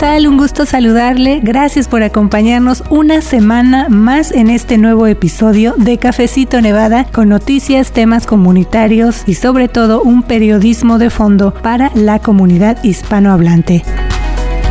tal? Un gusto saludarle. Gracias por acompañarnos una semana más en este nuevo episodio de Cafecito Nevada con noticias, temas comunitarios y sobre todo un periodismo de fondo para la comunidad hispanohablante.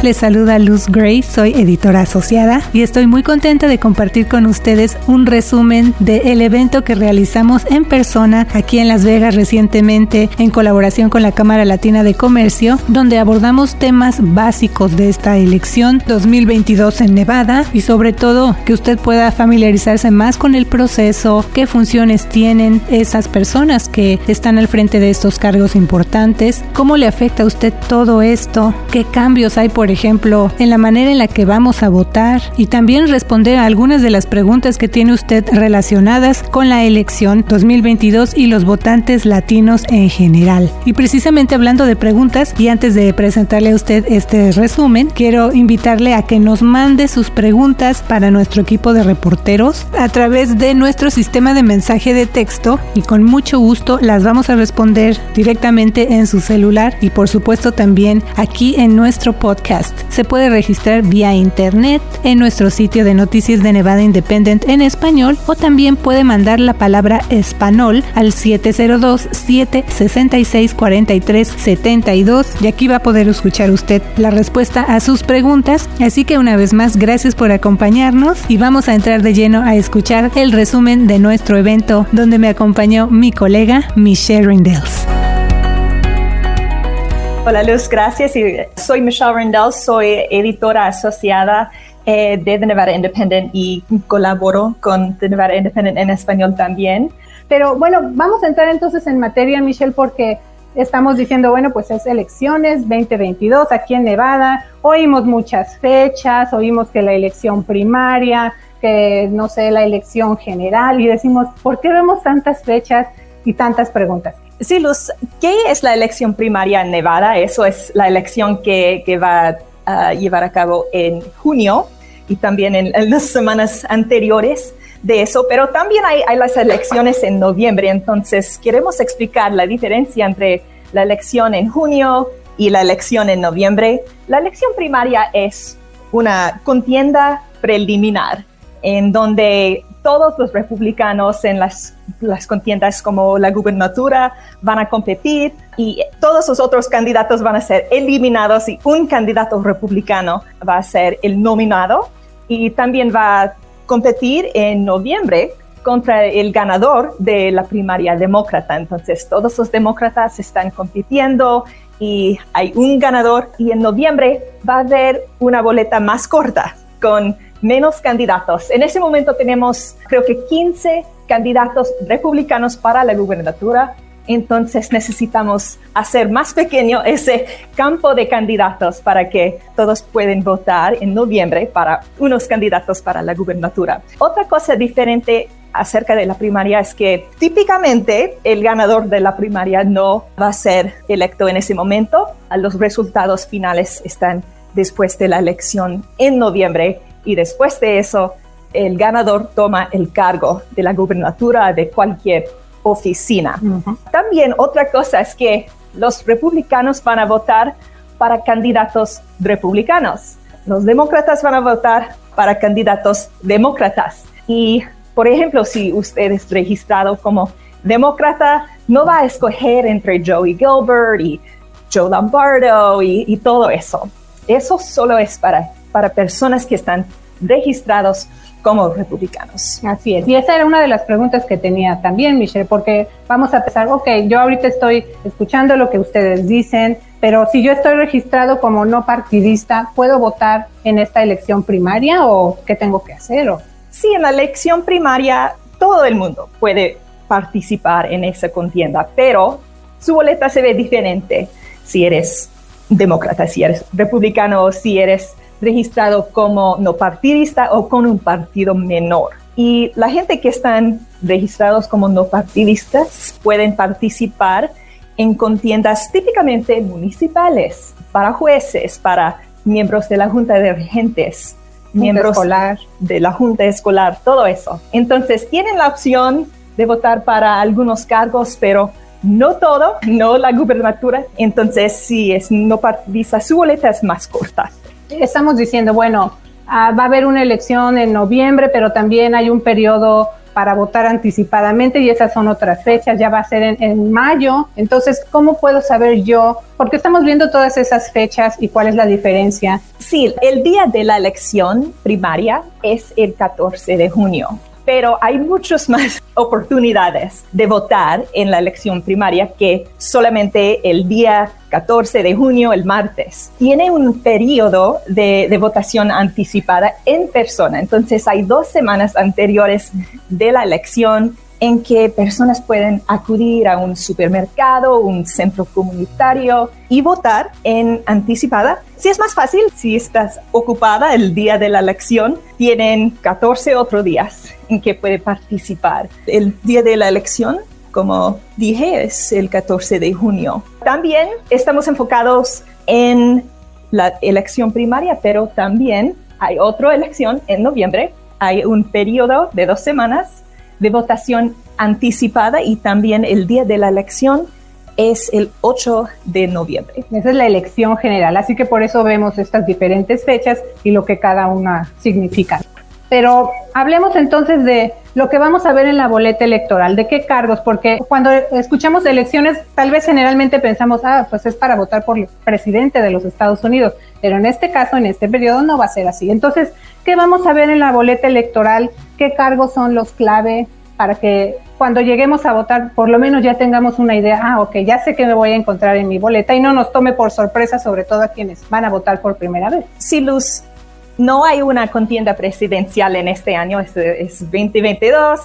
Les saluda Luz Gray, soy editora asociada y estoy muy contenta de compartir con ustedes un resumen del evento que realizamos en persona aquí en Las Vegas recientemente en colaboración con la Cámara Latina de Comercio, donde abordamos temas básicos de esta elección 2022 en Nevada y sobre todo que usted pueda familiarizarse más con el proceso, qué funciones tienen esas personas que están al frente de estos cargos importantes, cómo le afecta a usted todo esto, qué cambios hay por ejemplo, en la manera en la que vamos a votar y también responder a algunas de las preguntas que tiene usted relacionadas con la elección 2022 y los votantes latinos en general. Y precisamente hablando de preguntas, y antes de presentarle a usted este resumen, quiero invitarle a que nos mande sus preguntas para nuestro equipo de reporteros a través de nuestro sistema de mensaje de texto y con mucho gusto las vamos a responder directamente en su celular y por supuesto también aquí en nuestro podcast se puede registrar vía internet en nuestro sitio de noticias de Nevada Independent en español o también puede mandar la palabra español al 702-766-4372 y aquí va a poder escuchar usted la respuesta a sus preguntas. Así que una vez más, gracias por acompañarnos y vamos a entrar de lleno a escuchar el resumen de nuestro evento donde me acompañó mi colega Michelle Rindels. Hola Luz, gracias. Soy Michelle Rendell, soy editora asociada eh, de The Nevada Independent y colaboro con The Nevada Independent en español también. Pero bueno, vamos a entrar entonces en materia, Michelle, porque estamos diciendo, bueno, pues es elecciones 2022 aquí en Nevada. Oímos muchas fechas, oímos que la elección primaria, que no sé, la elección general y decimos, ¿por qué vemos tantas fechas y tantas preguntas? Sí, Luz, ¿qué es la elección primaria en Nevada? Eso es la elección que, va a llevar a cabo en junio y también en, las semanas anteriores de eso, pero también hay, las elecciones en noviembre, entonces queremos explicar la diferencia entre la elección en junio y la elección en noviembre. La elección primaria es una contienda preliminar en donde todos los republicanos en las, las contiendas como la gubernatura van a competir y todos los otros candidatos van a ser eliminados y un candidato republicano va a ser el nominado y también va a competir en noviembre contra el ganador de la primaria demócrata. Entonces todos los demócratas están compitiendo y hay un ganador y en noviembre va a haber una boleta más corta con menos candidatos. En ese momento tenemos creo que 15 candidatos republicanos para la gubernatura. Entonces necesitamos hacer más pequeño ese campo de candidatos para que todos puedan votar en noviembre para unos candidatos para la gubernatura. Otra cosa diferente acerca de la primaria es que típicamente el ganador de la primaria no va a ser electo en ese momento. Los resultados finales están después de la elección en noviembre y después de eso el ganador toma el cargo de la gubernatura de cualquier oficina. También otra cosa es que los republicanos van a votar para candidatos republicanos. Los demócratas van a votar para candidatos demócratas. Y, por ejemplo, si usted es registrado como demócrata, no va a escoger entre Joey Gilbert y Joe Lombardo y, y todo eso. Eso solo es para para personas que están registrados como republicanos. Así es. Y esa era una de las preguntas que tenía también, Michelle, porque vamos a pensar, ok, yo ahorita estoy escuchando lo que ustedes dicen, pero si yo estoy registrado como no partidista, ¿puedo votar en esta elección primaria o qué tengo que hacer? O? Sí, en la elección primaria todo el mundo puede participar en esa contienda, pero su boleta se ve diferente si eres demócrata, si eres republicano si eres registrado como no partidista o con un partido menor. Y la gente que están registrados como no partidistas pueden participar en contiendas típicamente municipales, para jueces, para miembros de la Junta de Regentes, miembros escolar. de la Junta Escolar, todo eso. Entonces tienen la opción de votar para algunos cargos, pero no todo, no la gubernatura. Entonces, si es no partidista, su boleta es más corta. Estamos diciendo, bueno, ah, va a haber una elección en noviembre, pero también hay un periodo para votar anticipadamente y esas son otras fechas, ya va a ser en, en, mayo. Entonces, ¿cómo puedo saber yo? Porque estamos viendo todas esas fechas y cuál es la diferencia. Sí, el día de la elección primaria es el 14 de junio pero hay muchas más oportunidades de votar en la elección primaria que solamente el día 14 de junio, el martes. Tiene un periodo de, de, votación anticipada en persona, entonces hay dos semanas anteriores de la elección en que personas pueden acudir a un supermercado, un centro comunitario y votar en anticipada. Si es más fácil, si estás ocupada el día de la elección, tienen 14 otros días en que puede participar. El día de la elección, como dije, es el 14 de junio. También estamos enfocados en la elección primaria, pero también hay otra elección en noviembre. Hay un periodo de dos semanas de votación anticipada y también el día de la elección es el 8 de noviembre. Esa es la elección general, así que por eso vemos estas diferentes fechas y lo que cada una significa. Pero hablemos entonces de lo que vamos a ver en la boleta electoral, de qué cargos, porque cuando escuchamos elecciones, tal vez generalmente pensamos, ah, pues es para votar por el presidente de los Estados Unidos, pero en este caso, en este periodo, no va a ser así. Entonces, ¿qué vamos a ver en la boleta electoral? ¿Qué cargos son los clave para que cuando lleguemos a votar, por lo menos ya tengamos una idea, ah, ok, ya sé que me voy a encontrar en mi boleta y no nos tome por sorpresa, sobre todo a quienes van a votar por primera vez. Sí, Luz, no hay una contienda presidencial en este año, es, es 2022.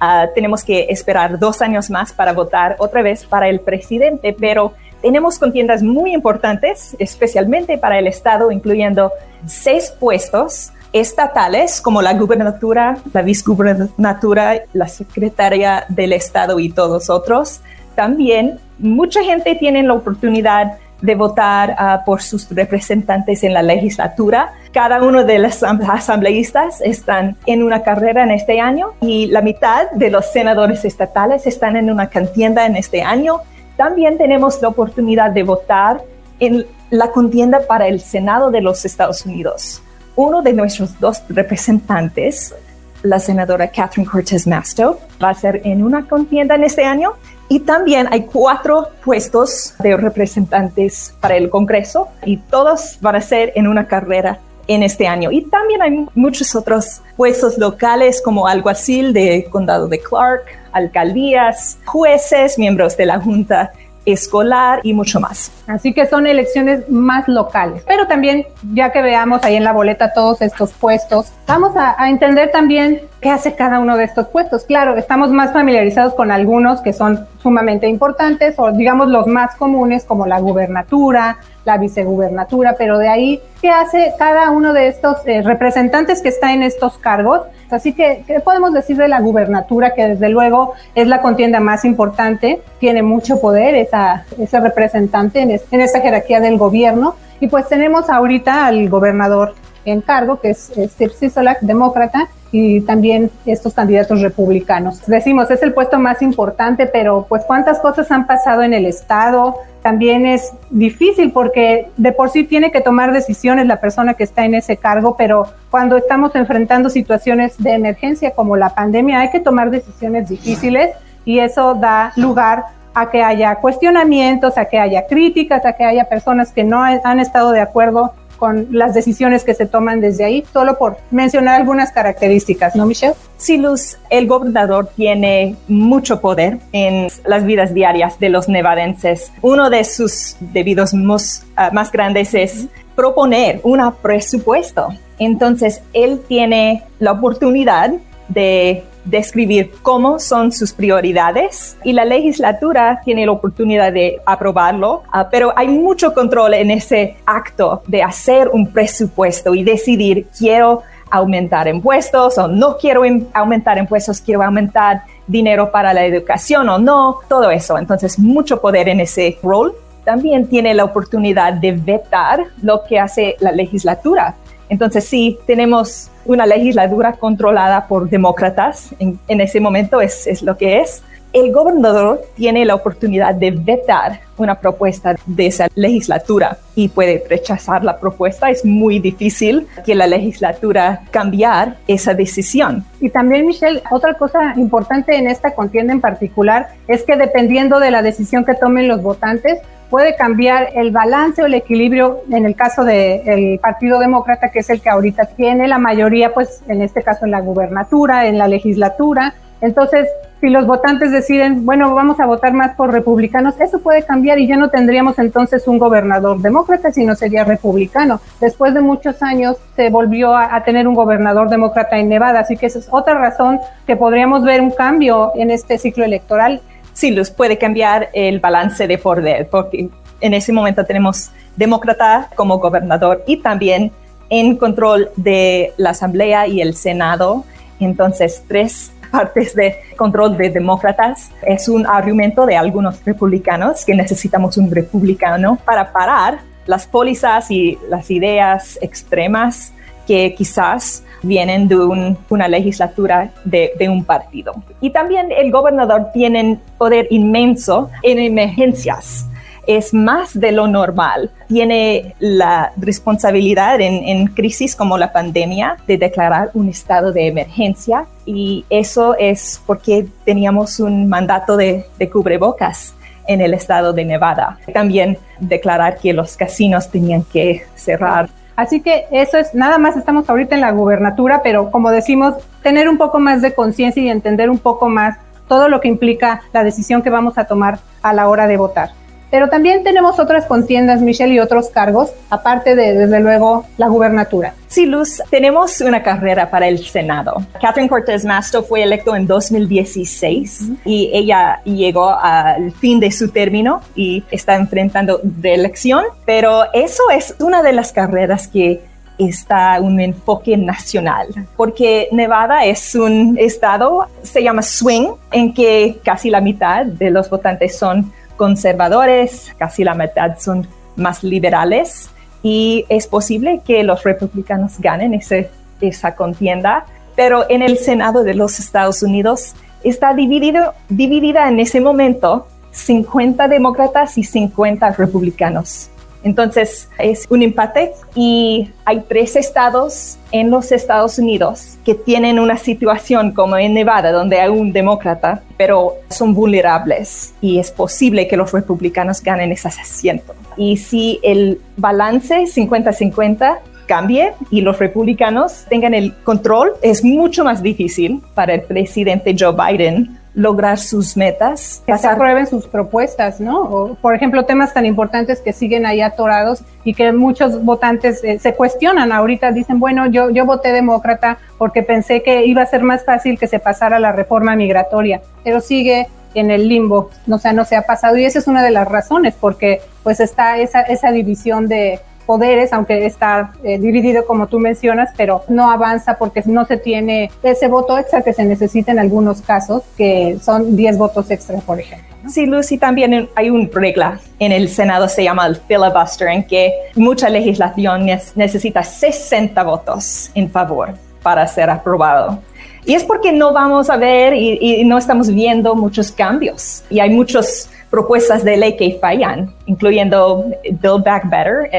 Uh, tenemos que esperar dos años más para votar otra vez para el presidente, pero tenemos contiendas muy importantes, especialmente para el Estado, incluyendo seis puestos estatales como la gubernatura, la vicegubernatura, la secretaria del Estado y todos otros. También mucha gente tiene la oportunidad de votar uh, por sus representantes en la legislatura. Cada uno de los asambleístas están en una carrera en este año y la mitad de los senadores estatales están en una contienda en este año. También tenemos la oportunidad de votar en la contienda para el Senado de los Estados Unidos. Uno de nuestros dos representantes, la senadora Catherine Cortez Masto, va a ser en una contienda en este año y también hay cuatro puestos de representantes para el Congreso y todos van a ser en una carrera en este año. Y también hay muchos otros puestos locales como alguacil de condado de Clark, alcaldías, jueces, miembros de la Junta escolar y mucho más. Así que son elecciones más locales. Pero también, ya que veamos ahí en la boleta todos estos puestos, vamos a, a, entender también qué hace cada uno de estos puestos. Claro, estamos más familiarizados con algunos que son sumamente importantes o digamos los más comunes como la gubernatura, la vicegubernatura, pero de ahí, ¿qué hace cada uno de estos eh, representantes que está en estos cargos? Así que, ¿qué podemos decir de la gubernatura? Que desde luego es la contienda más importante, tiene mucho poder esa, ese representante en, en esta jerarquía del gobierno. Y pues tenemos ahorita al gobernador en cargo, que es Steve Sisolak, demócrata, y también estos candidatos republicanos. Decimos, es el puesto más importante, pero pues cuántas cosas han pasado en el Estado. También es difícil porque de por sí tiene que tomar decisiones la persona que está en ese cargo, pero cuando estamos enfrentando situaciones de emergencia como la pandemia, hay que tomar decisiones difíciles y eso da lugar a que haya cuestionamientos, a que haya críticas, a que haya personas que no han estado de acuerdo con las decisiones que se toman desde ahí, solo por mencionar algunas características, ¿no, Michelle? Sí, Luz, el gobernador tiene mucho poder en las vidas diarias de los nevadenses. Uno de sus debidos más, uh, más grandes es proponer un presupuesto. Entonces, él tiene la oportunidad de describir cómo son sus prioridades y la legislatura tiene la oportunidad de aprobarlo, uh, pero hay mucho control en ese acto de hacer un presupuesto y decidir quiero aumentar impuestos o no quiero aumentar impuestos, quiero aumentar dinero para la educación o no, todo eso. Entonces, mucho poder en ese rol. También tiene la oportunidad de vetar lo que hace la legislatura entonces sí, tenemos una legislatura controlada por demócratas, en, ese momento es, es, lo que es, el gobernador tiene la oportunidad de vetar una propuesta de esa legislatura y puede rechazar la propuesta. Es muy difícil que la legislatura cambiar esa decisión. Y también, Michelle, otra cosa importante en esta contienda en particular es que dependiendo de la decisión que tomen los votantes, puede cambiar el balance o el equilibrio en el caso del Partido Demócrata, que es el que ahorita tiene la mayoría, pues en este caso en la gubernatura, en la legislatura. Entonces, si los votantes deciden, bueno, vamos a votar más por republicanos, eso puede cambiar y ya no tendríamos entonces un gobernador demócrata, sino sería republicano. Después de muchos años se volvió a, tener un gobernador demócrata en Nevada, así que esa es otra razón que podríamos ver un cambio en este ciclo electoral. Sí, los puede cambiar el balance de poder, porque en ese momento tenemos demócrata como gobernador y también en control de la Asamblea y el Senado. Entonces, tres partes de control de demócratas. Es un argumento de algunos republicanos que necesitamos un republicano para parar las pólizas y las ideas extremas que quizás vienen de una legislatura de, un partido. Y también el gobernador tiene poder inmenso en emergencias es más de lo normal. Tiene la responsabilidad en, crisis como la pandemia de declarar un estado de emergencia y eso es porque teníamos un mandato de, de cubrebocas en el estado de Nevada. También declarar que los casinos tenían que cerrar. Así que eso es, nada más estamos ahorita en la gubernatura, pero como decimos, tener un poco más de conciencia y entender un poco más todo lo que implica la decisión que vamos a tomar a la hora de votar. Pero también tenemos otras contiendas, Michelle, y otros cargos, aparte de, desde luego, la gubernatura. Sí, Luz, tenemos una carrera para el Senado. Catherine Cortez Masto fue electo en 2016 y ella llegó al fin de su término y está enfrentando reelección, pero eso es una de las carreras que está un enfoque nacional, porque Nevada es un estado, se llama swing, en que casi la mitad de los votantes son conservadores, casi la mitad son más liberales y es posible que los republicanos ganen esa contienda, pero en el Senado de los Estados Unidos está dividido, dividida en ese momento 50 demócratas y 50 republicanos. Entonces es un empate y hay tres estados en los Estados Unidos que tienen una situación como en Nevada, donde hay un demócrata, pero son vulnerables y es posible que los republicanos ganen ese asiento. Y si el balance 50-50 cambie y los republicanos tengan el control, es mucho más difícil para el presidente Joe Biden lograr sus metas. Que se aprueben sus propuestas, ¿no? por ejemplo, temas tan importantes que siguen ahí atorados y que muchos votantes eh, se cuestionan ahorita, dicen, bueno, yo, yo voté demócrata porque pensé que iba a ser más fácil que se pasara la reforma migratoria, pero sigue en el limbo, o sea, no se ha pasado y esa es una de las razones porque pues está esa, esa división de, poderes, aunque está eh, dividido como tú mencionas, pero no avanza porque no se tiene ese voto extra que se necesita en algunos casos, que son 10 votos extra, por ejemplo. Sí, Lucy, también hay una regla en el Senado, se llama el filibuster, en que mucha legislación necesita 60 votos en favor para ser aprobado. Y es porque no vamos a ver y, y no estamos viendo muchos cambios. Y hay muchos propuestas de ley que fallan, incluyendo Build Back Better,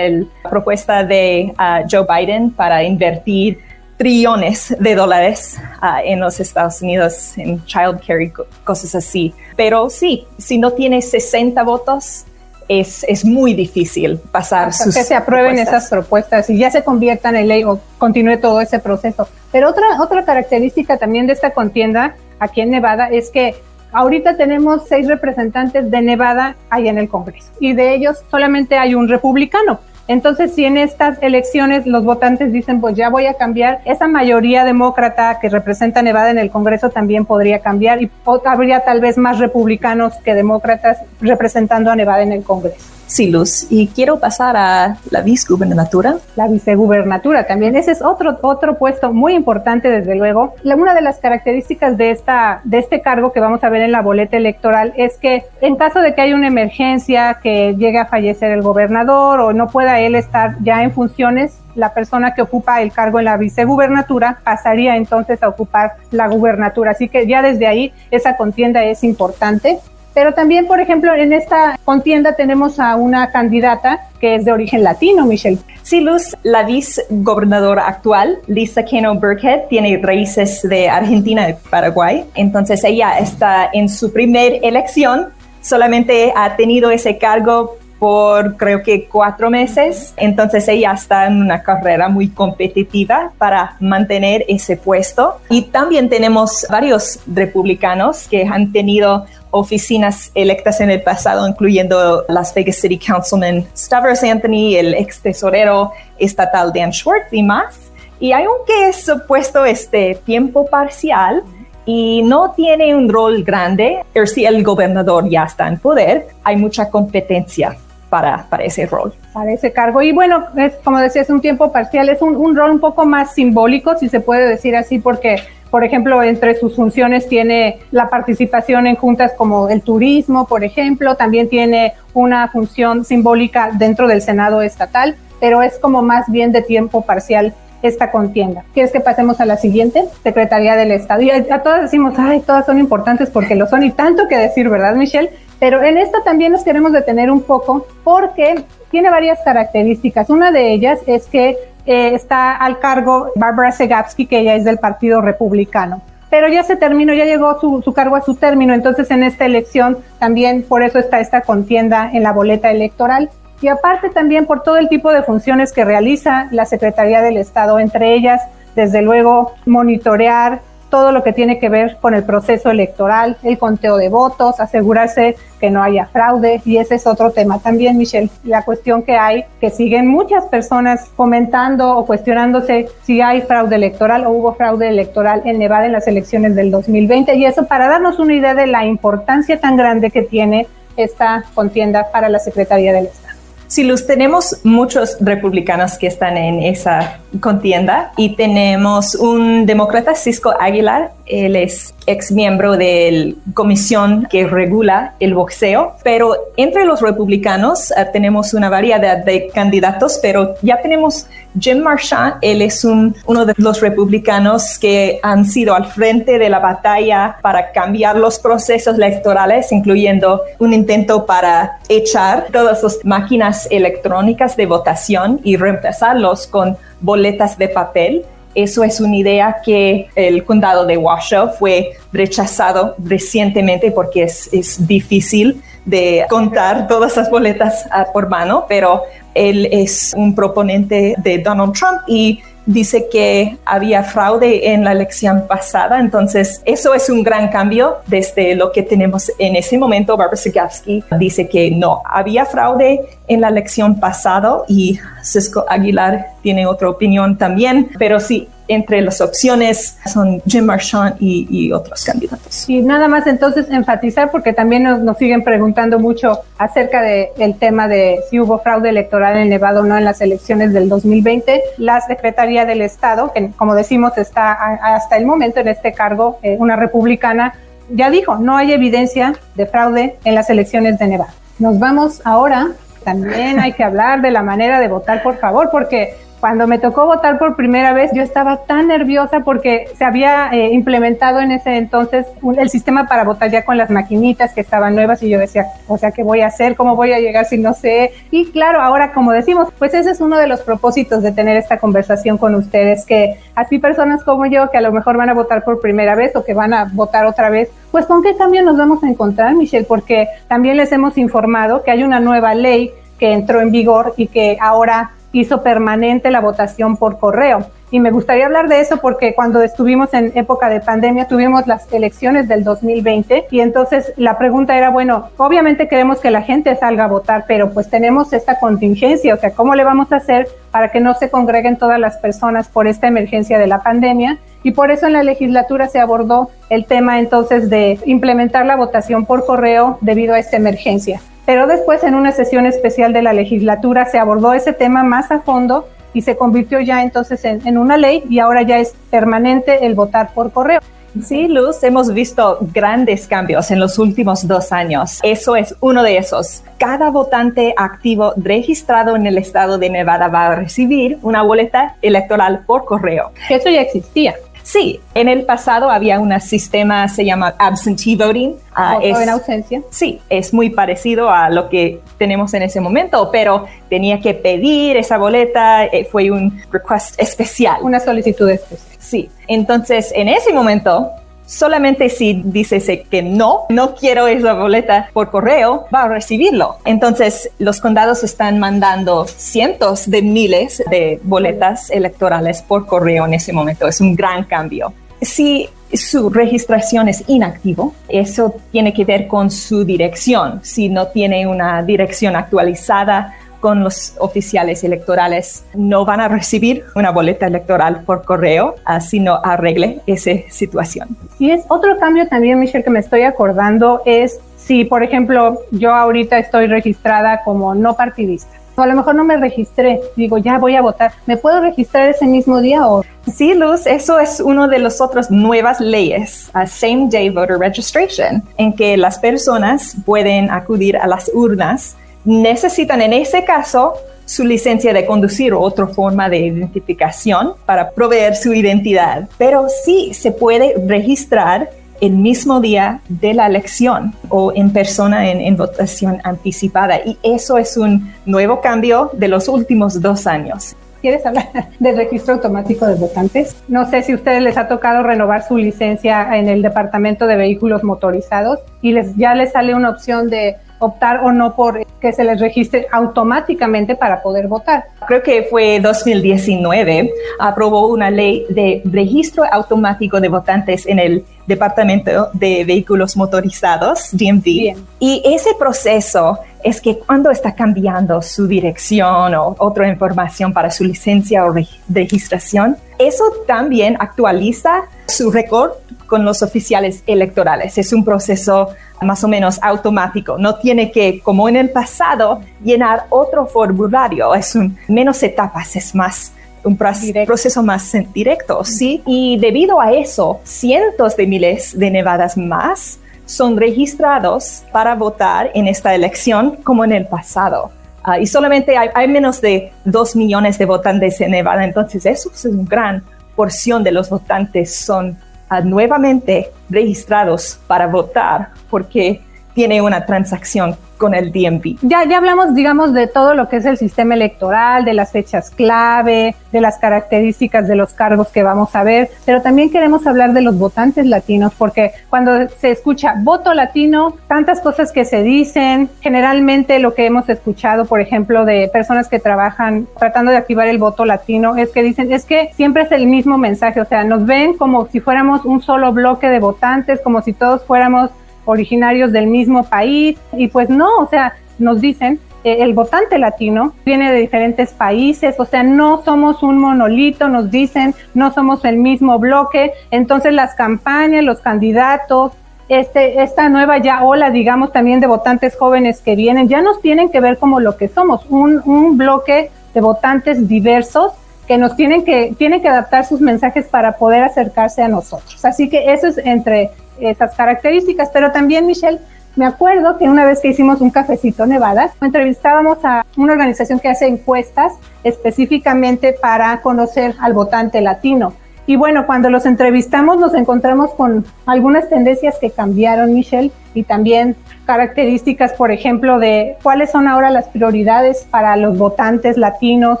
la propuesta de uh, Joe Biden para invertir trillones de dólares uh, en los Estados Unidos en child care y cosas así. Pero sí, si no tiene 60 votos, es, es, muy difícil pasar sus que se aprueben esas propuestas y ya se conviertan en ley o continúe todo ese proceso. Pero otra, otra característica también de esta contienda aquí en Nevada es que Ahorita tenemos seis representantes de Nevada ahí en el Congreso y de ellos solamente hay un republicano. Entonces, si en estas elecciones los votantes dicen, pues ya voy a cambiar, esa mayoría demócrata que representa Nevada en el Congreso también podría cambiar y habría tal vez más republicanos que demócratas representando a Nevada en el Congreso. Sí, Luz. Y quiero pasar a la vicegubernatura. La vicegubernatura también. Ese es otro, otro puesto muy importante, desde luego. Una de las características de, esta, de este cargo que vamos a ver en la boleta electoral es que en caso de que haya una emergencia, que llegue a fallecer el gobernador o no pueda él estar ya en funciones, la persona que ocupa el cargo en la vicegubernatura pasaría entonces a ocupar la gubernatura. Así que ya desde ahí esa contienda es importante. Pero también, por ejemplo, en esta contienda tenemos a una candidata que es de origen latino, Michelle. Sí, Luz, la vicegobernadora actual, Lisa Keno Burkhead, tiene raíces de Argentina y Paraguay. Entonces ella está en su primer elección, solamente ha tenido ese cargo por creo que cuatro meses. Entonces ella está en una carrera muy competitiva para mantener ese puesto. Y también tenemos varios republicanos que han tenido oficinas electas en el pasado, incluyendo Las Vegas City Councilman Stavros Anthony, el ex tesorero estatal Dan Schwartz y más. Y aunque es puesto este tiempo parcial y no tiene un rol grande, si el gobernador ya está en poder, hay mucha competencia para, para ese rol. Para ese cargo. Y bueno, es como decía, es un tiempo parcial, es un, un rol un poco más simbólico, si se puede decir así, porque por ejemplo, entre sus funciones tiene la participación en juntas como el turismo, por ejemplo, también tiene una función simbólica dentro del Senado estatal, pero es como más bien de tiempo parcial esta contienda. ¿Quieres que pasemos a la siguiente? Secretaría del Estado. Y a, a todas decimos, ay, todas son importantes porque lo son y tanto que decir, ¿verdad, Michelle? Pero en esta también nos queremos detener un poco porque tiene varias características. Una de ellas es que eh, está al cargo Barbara Segapsky, que ella es del Partido Republicano. Pero ya se terminó, ya llegó su, su cargo a su término, entonces en esta elección también por eso está esta contienda en la boleta electoral. Y aparte también por todo el tipo de funciones que realiza la Secretaría del Estado, entre ellas, desde luego, monitorear todo lo que tiene que ver con el proceso electoral, el conteo de votos, asegurarse que no haya fraude y ese es otro tema también, Michelle. La cuestión que hay, que siguen muchas personas comentando o cuestionándose si hay fraude electoral o hubo fraude electoral en Nevada en las elecciones del 2020 y eso para darnos una idea de la importancia tan grande que tiene esta contienda para la Secretaría del Estado. Sí, Luz, tenemos muchos republicanos que están en esa contienda y tenemos un demócrata, Cisco Aguilar, él es ex miembro de la comisión que regula el boxeo, pero entre los republicanos uh, tenemos una variedad de candidatos, pero ya tenemos Jim Marchand, él es un, uno de los republicanos que han sido al frente de la batalla para cambiar los procesos electorales, incluyendo un intento para echar todas las máquinas electrónicas de votación y reemplazarlos con boletas de papel eso es una idea que el condado de Washoe fue rechazado recientemente porque es, es difícil de contar todas las boletas uh, por mano, pero él es un proponente de Donald Trump y dice que había fraude en la elección pasada, entonces eso es un gran cambio desde lo que tenemos en ese momento. Barbara Sigafsky dice que no, había fraude en la elección pasada y Cisco Aguilar tiene otra opinión también, pero sí, entre las opciones son Jim Marchand y, otros candidatos. Y nada más entonces enfatizar, porque también nos, siguen preguntando mucho acerca del tema de si hubo fraude electoral en Nevada o no en las elecciones del 2020. La Secretaría del Estado, que como decimos está hasta el momento en este cargo, eh, una republicana, ya dijo, no hay evidencia de fraude en las elecciones de Nevada. Nos vamos ahora, también hay que hablar de la manera de votar, por favor, porque cuando me tocó votar por primera vez, yo estaba tan nerviosa porque se había eh, implementado en ese entonces el sistema para votar ya con las maquinitas que estaban nuevas y yo decía, o sea, ¿qué voy a hacer? ¿Cómo voy a llegar si no sé? Y claro, ahora como decimos, pues ese es uno de los propósitos de tener esta conversación con ustedes, que así personas como yo, que a lo mejor van a votar por primera vez o que van a votar otra vez, pues con qué cambio nos vamos a encontrar, Michelle, porque también les hemos informado que hay una nueva ley que entró en vigor y que ahora hizo permanente la votación por correo. Y me gustaría hablar de eso porque cuando estuvimos en época de pandemia tuvimos las elecciones del 2020 y entonces la pregunta era, bueno, obviamente queremos que la gente salga a votar, pero pues tenemos esta contingencia, o sea, ¿cómo le vamos a hacer para que no se congreguen todas las personas por esta emergencia de la pandemia? Y por eso en la legislatura se abordó el tema entonces de implementar la votación por correo debido a esta emergencia. Pero después en una sesión especial de la legislatura se abordó ese tema más a fondo y se convirtió ya entonces en, una ley y ahora ya es permanente el votar por correo. Sí, Luz, hemos visto grandes cambios en los últimos dos años. Eso es uno de esos. Cada votante activo registrado en el estado de Nevada va a recibir una boleta electoral por correo. Eso ya existía. Sí, en el pasado había un sistema, se llama absentee voting. Uh, en ausencia. Sí, es muy parecido a lo que tenemos en ese momento, pero tenía que pedir esa boleta, eh, fue un request especial. Una solicitud especial. Sí, entonces en ese momento Solamente si dices que no, no quiero esa boleta por correo, va a recibirlo. Entonces, los condados están mandando cientos de miles de boletas electorales por correo en ese momento. Es un gran cambio. Si su registración es inactivo, eso tiene que ver con su dirección. Si no tiene una dirección actualizada, con los oficiales electorales no van a recibir una boleta electoral por correo, así no arregle esa situación. Y es otro cambio también, Michelle, que me estoy acordando, es si, por ejemplo, yo ahorita estoy registrada como no partidista. O a lo mejor no me registré, digo, ya voy a votar. ¿Me puedo registrar ese mismo día o Sí, Luz, eso es uno de las otras nuevas leyes, Same Day Voter Registration, en que las personas pueden acudir a las urnas necesitan en ese caso su licencia de conducir o otra forma de identificación para proveer su identidad. Pero sí se puede registrar el mismo día de la elección o en persona en, votación anticipada. Y eso es un nuevo cambio de los últimos dos años. ¿Quieres hablar del registro automático de votantes? No sé si a ustedes les ha tocado renovar su licencia en el Departamento de Vehículos Motorizados y les, ya les sale una opción de optar o no por que se les registre automáticamente para poder votar. Creo que fue 2019, aprobó una ley de registro automático de votantes en el Departamento de Vehículos Motorizados, DMV. Y ese proceso es que cuando está cambiando su dirección o otra información para su licencia o registración, eso también actualiza su récord con los oficiales electorales. Es un proceso más o menos automático. No tiene que, como en el pasado, llenar otro formulario. Es un menos etapas, es más un proceso más directo, ¿sí? Y debido a eso, cientos de miles de nevadas más son registrados para votar en esta elección como en el pasado. Ah, y solamente hay, hay, menos de dos millones de votantes en Nevada, entonces eso es una gran porción de los votantes son nuevamente registrados para votar porque tiene una transacción con el DMV. Ya, ya hablamos, digamos, de todo lo que es el sistema electoral, de las fechas clave, de las características de los cargos que vamos a ver, pero también queremos hablar de los votantes latinos, porque cuando se escucha voto latino, tantas cosas que se dicen, generalmente lo que hemos escuchado, por ejemplo, de personas que trabajan tratando de activar el voto latino, es que dicen, es que siempre es el mismo mensaje, o sea, nos ven como si fuéramos un solo bloque de votantes, como si todos fuéramos originarios del mismo país. Y pues no, o sea, nos dicen eh, el votante latino viene de diferentes países, o sea, no somos un monolito, nos dicen, no somos el mismo bloque, entonces las campañas, los candidatos, este, esta nueva ya ola, digamos, también de votantes jóvenes que vienen, ya nos tienen que ver como lo que somos, un, un bloque de votantes diversos que nos tienen que, tienen que adaptar sus mensajes para poder acercarse a nosotros. Así que eso es entre esas características. Pero también, Michelle, me acuerdo que una vez que hicimos un cafecito Nevada, entrevistábamos a una organización que hace encuestas específicamente para conocer al votante latino. Y bueno, cuando los entrevistamos nos encontramos con algunas tendencias que cambiaron, Michelle, y también características, por ejemplo, de cuáles son ahora las prioridades para los votantes latinos,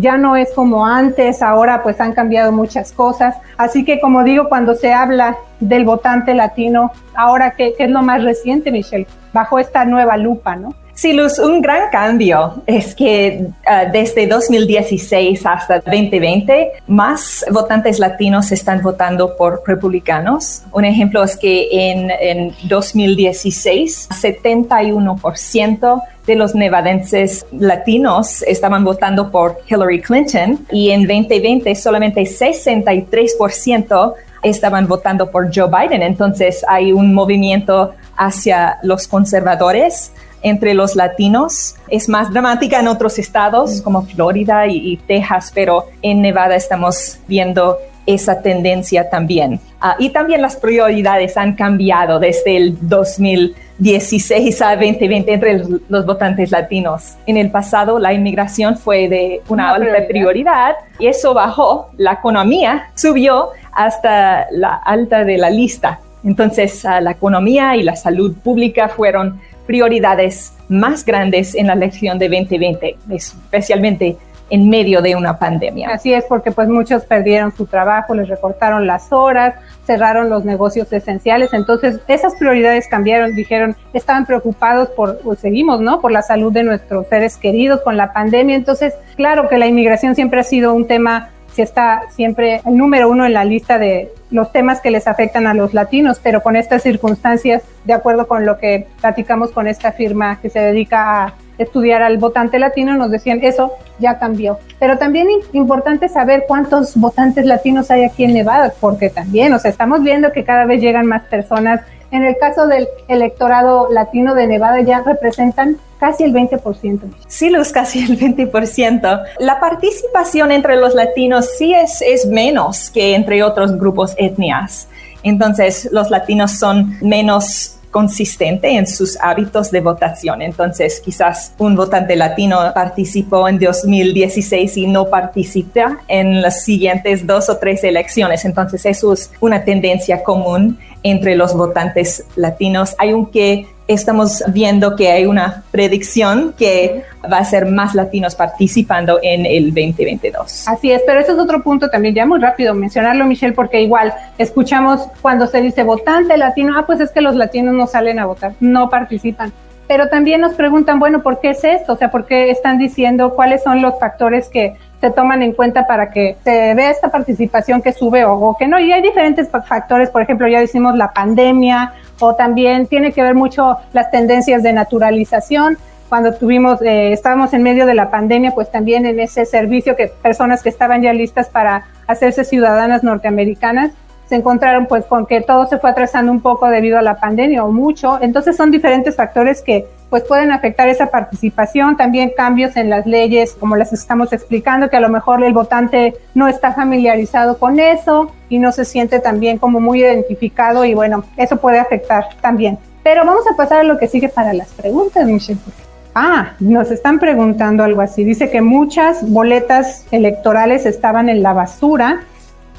ya no es como antes, ahora pues han cambiado muchas cosas. Así que como digo, cuando se habla del votante latino, ahora qué, es lo más reciente, Michelle, bajo esta nueva lupa, ¿no? Sí, Luz, un gran cambio es que ah, desde 2016 hasta 2020, más votantes latinos están votando por republicanos. Un ejemplo es que en, en 2016, 71% de los nevadenses latinos estaban votando por Hillary Clinton y en 2020 solamente 63% estaban votando por Joe Biden. Entonces hay un movimiento hacia los conservadores entre los latinos. Es más dramática en otros estados como Florida y, y Texas, pero en Nevada estamos viendo esa tendencia también. Ah, y también las prioridades han cambiado desde el 2016 a 2020 entre los, votantes latinos. En el pasado la inmigración fue de una, alta prioridad. y eso bajó, la economía subió hasta la alta de la lista. Entonces ah, la economía y la salud pública fueron prioridades más grandes en la elección de 2020, especialmente en medio de una pandemia. Así es, porque pues muchos perdieron su trabajo, les recortaron las horas, cerraron los negocios esenciales, entonces esas prioridades cambiaron, dijeron, estaban preocupados por, pues seguimos, ¿no? Por la salud de nuestros seres queridos con la pandemia, entonces claro que la inmigración siempre ha sido un tema si está siempre el número uno en la lista de los temas que les afectan a los latinos, pero con estas circunstancias, de acuerdo con lo que platicamos con esta firma que se dedica a estudiar al votante latino, nos decían, eso ya cambió. Pero también importante saber cuántos votantes latinos hay aquí en Nevada, porque también, o sea, estamos viendo que cada vez llegan más personas. En el caso del electorado latino de Nevada ya representan casi el 20%. Sí, Luz, casi el 20%. La participación entre los latinos sí es, es menos que entre otros grupos etnias. Entonces, los latinos son menos consistente en sus hábitos de votación. Entonces, quizás un votante latino participó en 2016 y no participa en las siguientes dos o tres elecciones. Entonces, eso es una tendencia común entre los votantes latinos, aunque estamos viendo que hay una predicción que va a ser más latinos participando en el 2022. Así es, pero eso es otro punto también, ya muy rápido mencionarlo, Michelle, porque igual escuchamos cuando se dice votante latino, ah, pues es que los latinos no salen a votar, no participan. Pero también nos preguntan, bueno, ¿por qué es esto? O sea, ¿por qué están diciendo cuáles son los factores que se toman en cuenta para que se vea esta participación que sube o, que no. Y hay diferentes factores, por ejemplo, ya decimos la pandemia o también tiene que ver mucho las tendencias de naturalización. Cuando tuvimos, eh, estábamos en medio de la pandemia, pues también en ese servicio que personas que estaban ya listas para hacerse ciudadanas norteamericanas, se encontraron pues con que todo se fue atrasando un poco debido a la pandemia o mucho. Entonces son diferentes factores que pues pueden afectar esa participación, también cambios en las leyes, como las estamos explicando, que a lo mejor el votante no está familiarizado con eso y no se siente también como muy identificado y bueno, eso puede afectar también. Pero vamos a pasar a lo que sigue para las preguntas, Michelle. Ah, nos están preguntando algo así. Dice que muchas boletas electorales estaban en la basura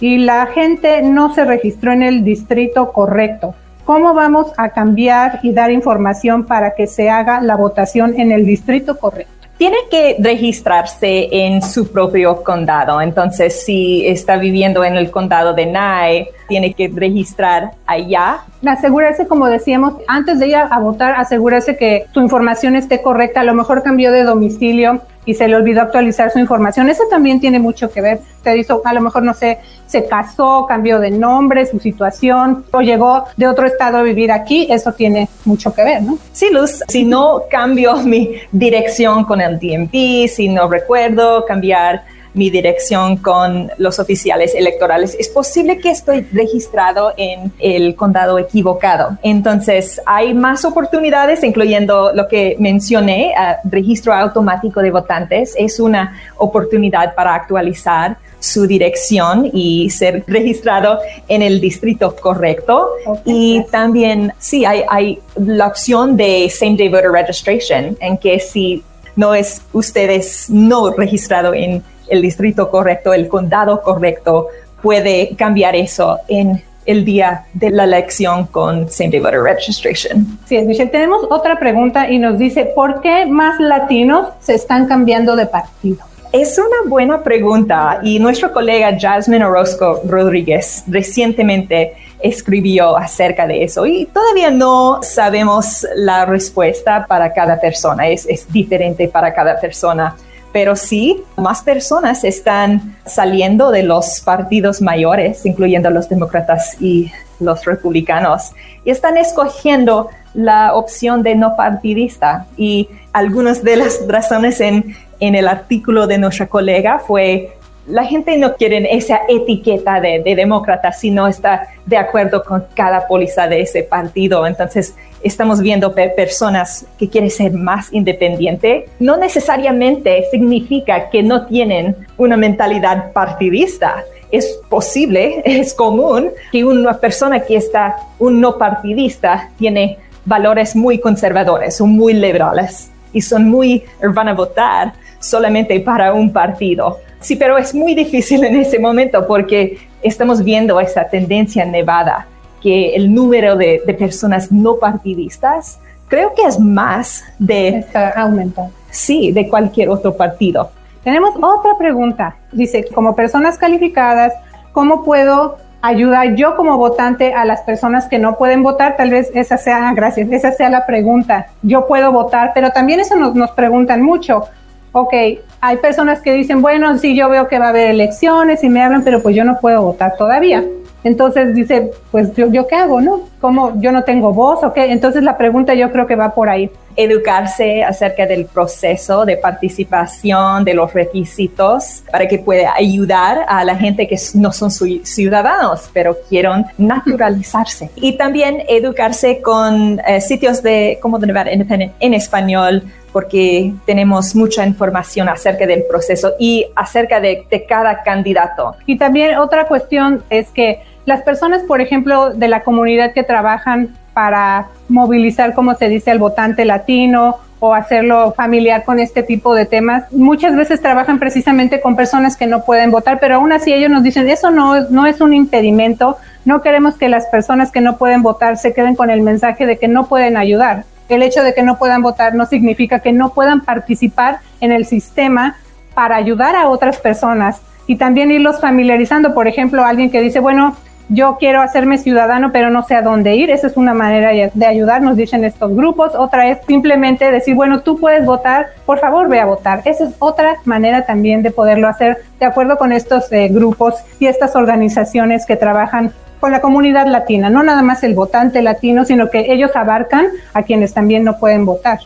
y la gente no se registró en el distrito correcto. ¿Cómo vamos a cambiar y dar información para que se haga la votación en el distrito correcto? Tiene que registrarse en su propio condado. Entonces, si está viviendo en el condado de Nye, tiene que registrar allá. Asegurarse, como decíamos, antes de ir a votar, asegurarse que tu información esté correcta. A lo mejor cambió de domicilio y se le olvidó actualizar su información. Eso también tiene mucho que ver. Te hizo, a lo mejor, no sé, se casó, cambió de nombre, su situación, o llegó de otro estado a vivir aquí. Eso tiene mucho que ver, ¿no? Sí, Luz. Si no cambio mi dirección con el DMV, si no recuerdo cambiar mi dirección con los oficiales electorales, es posible que estoy registrado en el condado equivocado. Entonces, hay más oportunidades, incluyendo lo que mencioné, uh, registro automático de votantes. Es una oportunidad para actualizar su dirección y ser registrado en el distrito correcto. Y también, sí, hay, hay la opción de Same Day Voter Registration, en que si no es ustedes no registrado en el distrito correcto, el condado correcto, puede cambiar eso en el día de la elección con Same Day Voter Registration. Sí, Michelle, tenemos otra pregunta y nos dice, ¿por qué más latinos se están cambiando de partido? Es una buena pregunta y nuestro colega Jasmine Orozco Rodríguez recientemente escribió acerca de eso y todavía no sabemos la respuesta para cada persona, es, es diferente para cada persona pero sí, más personas están saliendo de los partidos mayores, incluyendo los demócratas y los republicanos, y están escogiendo la opción de no partidista. Y algunas de las razones en, en el artículo de nuestra colega fue la gente no quiere esa etiqueta de, demócrata si no está de acuerdo con cada póliza de ese partido. Entonces, estamos viendo personas que quieren ser más independiente. No necesariamente significa que no tienen una mentalidad partidista. Es posible, es común que una persona que está un no partidista tiene valores muy conservadores o muy liberales y son muy, van a votar solamente para un partido Sí, pero es muy difícil en ese momento porque estamos viendo esa tendencia en Nevada, que el número de, personas no partidistas creo que es más de... Está aumentando. Sí, de cualquier otro partido. Tenemos otra pregunta. Dice, como personas calificadas, ¿cómo puedo ayudar yo como votante a las personas que no pueden votar? Tal vez esa sea, gracias, esa sea la pregunta. Yo puedo votar, pero también eso nos, nos preguntan mucho ok, hay personas que dicen, bueno, sí, yo veo que va a haber elecciones y me hablan, pero pues yo no puedo votar todavía. Entonces dice, pues yo, yo qué hago, ¿no? ¿Cómo yo no tengo voz o qué? Entonces la pregunta yo creo que va por ahí. Educarse acerca del proceso de participación, de los requisitos, para que pueda ayudar a la gente que no son ciudadanos, pero quieren naturalizarse. Y también educarse con eh, sitios de como de Nevada Independent en español, porque tenemos mucha información acerca del proceso y acerca de, cada candidato. Y también otra cuestión es que las personas, por ejemplo, de la comunidad que trabajan para movilizar, como se dice, al votante latino o hacerlo familiar con este tipo de temas, muchas veces trabajan precisamente con personas que no pueden votar, pero aún así ellos nos dicen, eso no, no es un impedimento, no queremos que las personas que no pueden votar se queden con el mensaje de que no pueden ayudar el hecho de que no puedan votar no significa que no puedan participar en el sistema para ayudar a otras personas y también irlos familiarizando. Por ejemplo, alguien que dice, bueno, yo quiero hacerme ciudadano, pero no sé a dónde ir. Esa es una manera de ayudar, nos dicen estos grupos. Otra es simplemente decir, bueno, tú puedes votar, por favor ve a votar. Esa es otra manera también de poderlo hacer de acuerdo con estos eh, grupos y estas organizaciones que trabajan con la comunidad latina, no nada más el votante latino, sino que ellos abarcan a quienes también no pueden votar.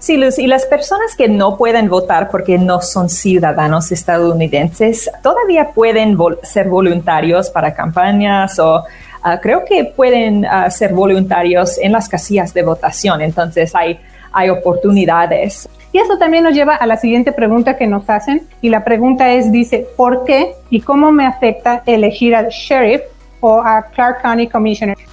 Sí, Luz, y las personas que no pueden votar porque no son ciudadanos estadounidenses todavía pueden ser voluntarios para campañas o ah, creo que pueden ah, ser voluntarios en las casillas de votación. Entonces hay, hay oportunidades. Y eso también nos lleva a la siguiente pregunta que nos hacen. Y la pregunta es, dice, ¿por qué y cómo me afecta elegir al sheriff o a Clark.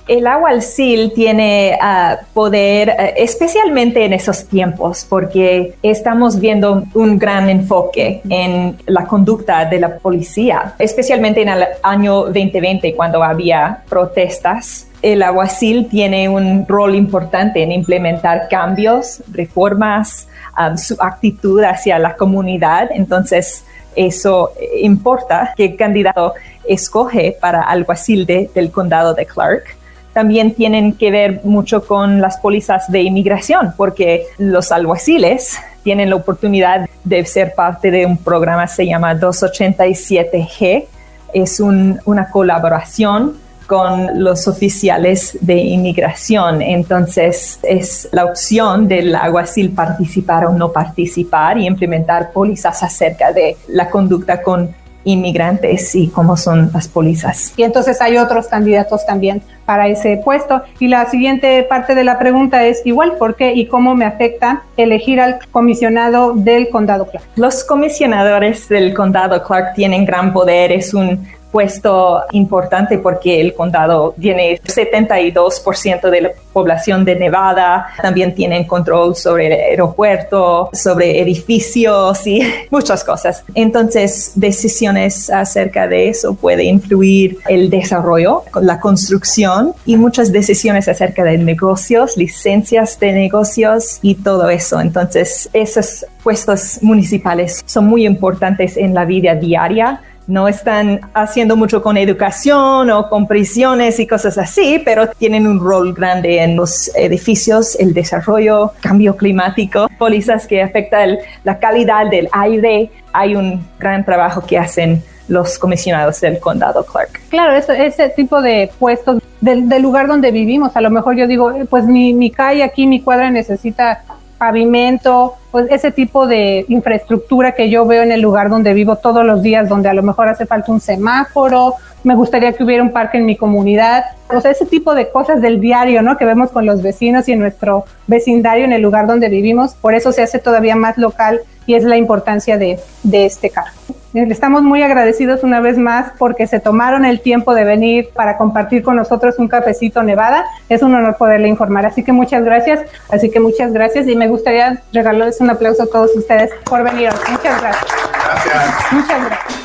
El agua al SIL tiene ah, poder, ah, especialmente en esos tiempos, porque estamos viendo un gran enfoque en la conducta de la policía, especialmente en el año 2020, cuando había protestas. El aguacil tiene un rol importante en implementar cambios, reformas, ah, su actitud hacia la comunidad. Entonces, eso importa que el candidato escoge para alguacil de, del condado de Clark también tienen que ver mucho con las pólizas de inmigración, porque los alguaciles tienen la oportunidad de ser parte de un programa que se llama 287G. Es una colaboración con los oficiales de inmigración. Entonces es la opción del alguacil participar o no participar y implementar pólizas acerca de la conducta con inmigrantes y cómo son las pólizas. Y entonces hay otros candidatos también para ese puesto. Y la siguiente parte de la pregunta es igual, ¿por qué y cómo me afecta elegir al comisionado del condado Clark? Los comisionadores del condado Clark tienen gran poder, es un puesto importante porque el condado tiene 72% de la población de Nevada, también tienen control sobre el aeropuerto, sobre edificios y muchas cosas. Entonces, decisiones acerca de eso puede influir el desarrollo, la construcción y muchas decisiones acerca de negocios, licencias de negocios y todo eso. Entonces, esos puestos municipales son muy importantes en la vida diaria no están haciendo mucho con educación o con prisiones y cosas así, pero tienen un rol grande en los edificios, el desarrollo, cambio climático, pólizas que afectan la calidad del aire. Hay un gran trabajo que hacen los comisionados del condado Clark. Claro, ese, tipo de puestos del, lugar donde vivimos, a lo mejor yo digo, pues mi, mi calle aquí, mi cuadra necesita pavimento, pues ese tipo de infraestructura que yo veo en el lugar donde vivo todos los días, donde a lo mejor hace falta un semáforo, me gustaría que hubiera un parque en mi comunidad, o sea, ese tipo de cosas del diario, ¿no? Que vemos con los vecinos y en nuestro vecindario, en el lugar donde vivimos, por eso se hace todavía más local y es la importancia de, de este cargo. Estamos muy agradecidos una vez más porque se tomaron el tiempo de venir para compartir con nosotros un cafecito Nevada. Es un honor poderle informar. Así que muchas gracias. Así que muchas gracias y me gustaría regalarles un aplauso a todos ustedes por venir. Muchas gracias. Gracias. Muchas gracias.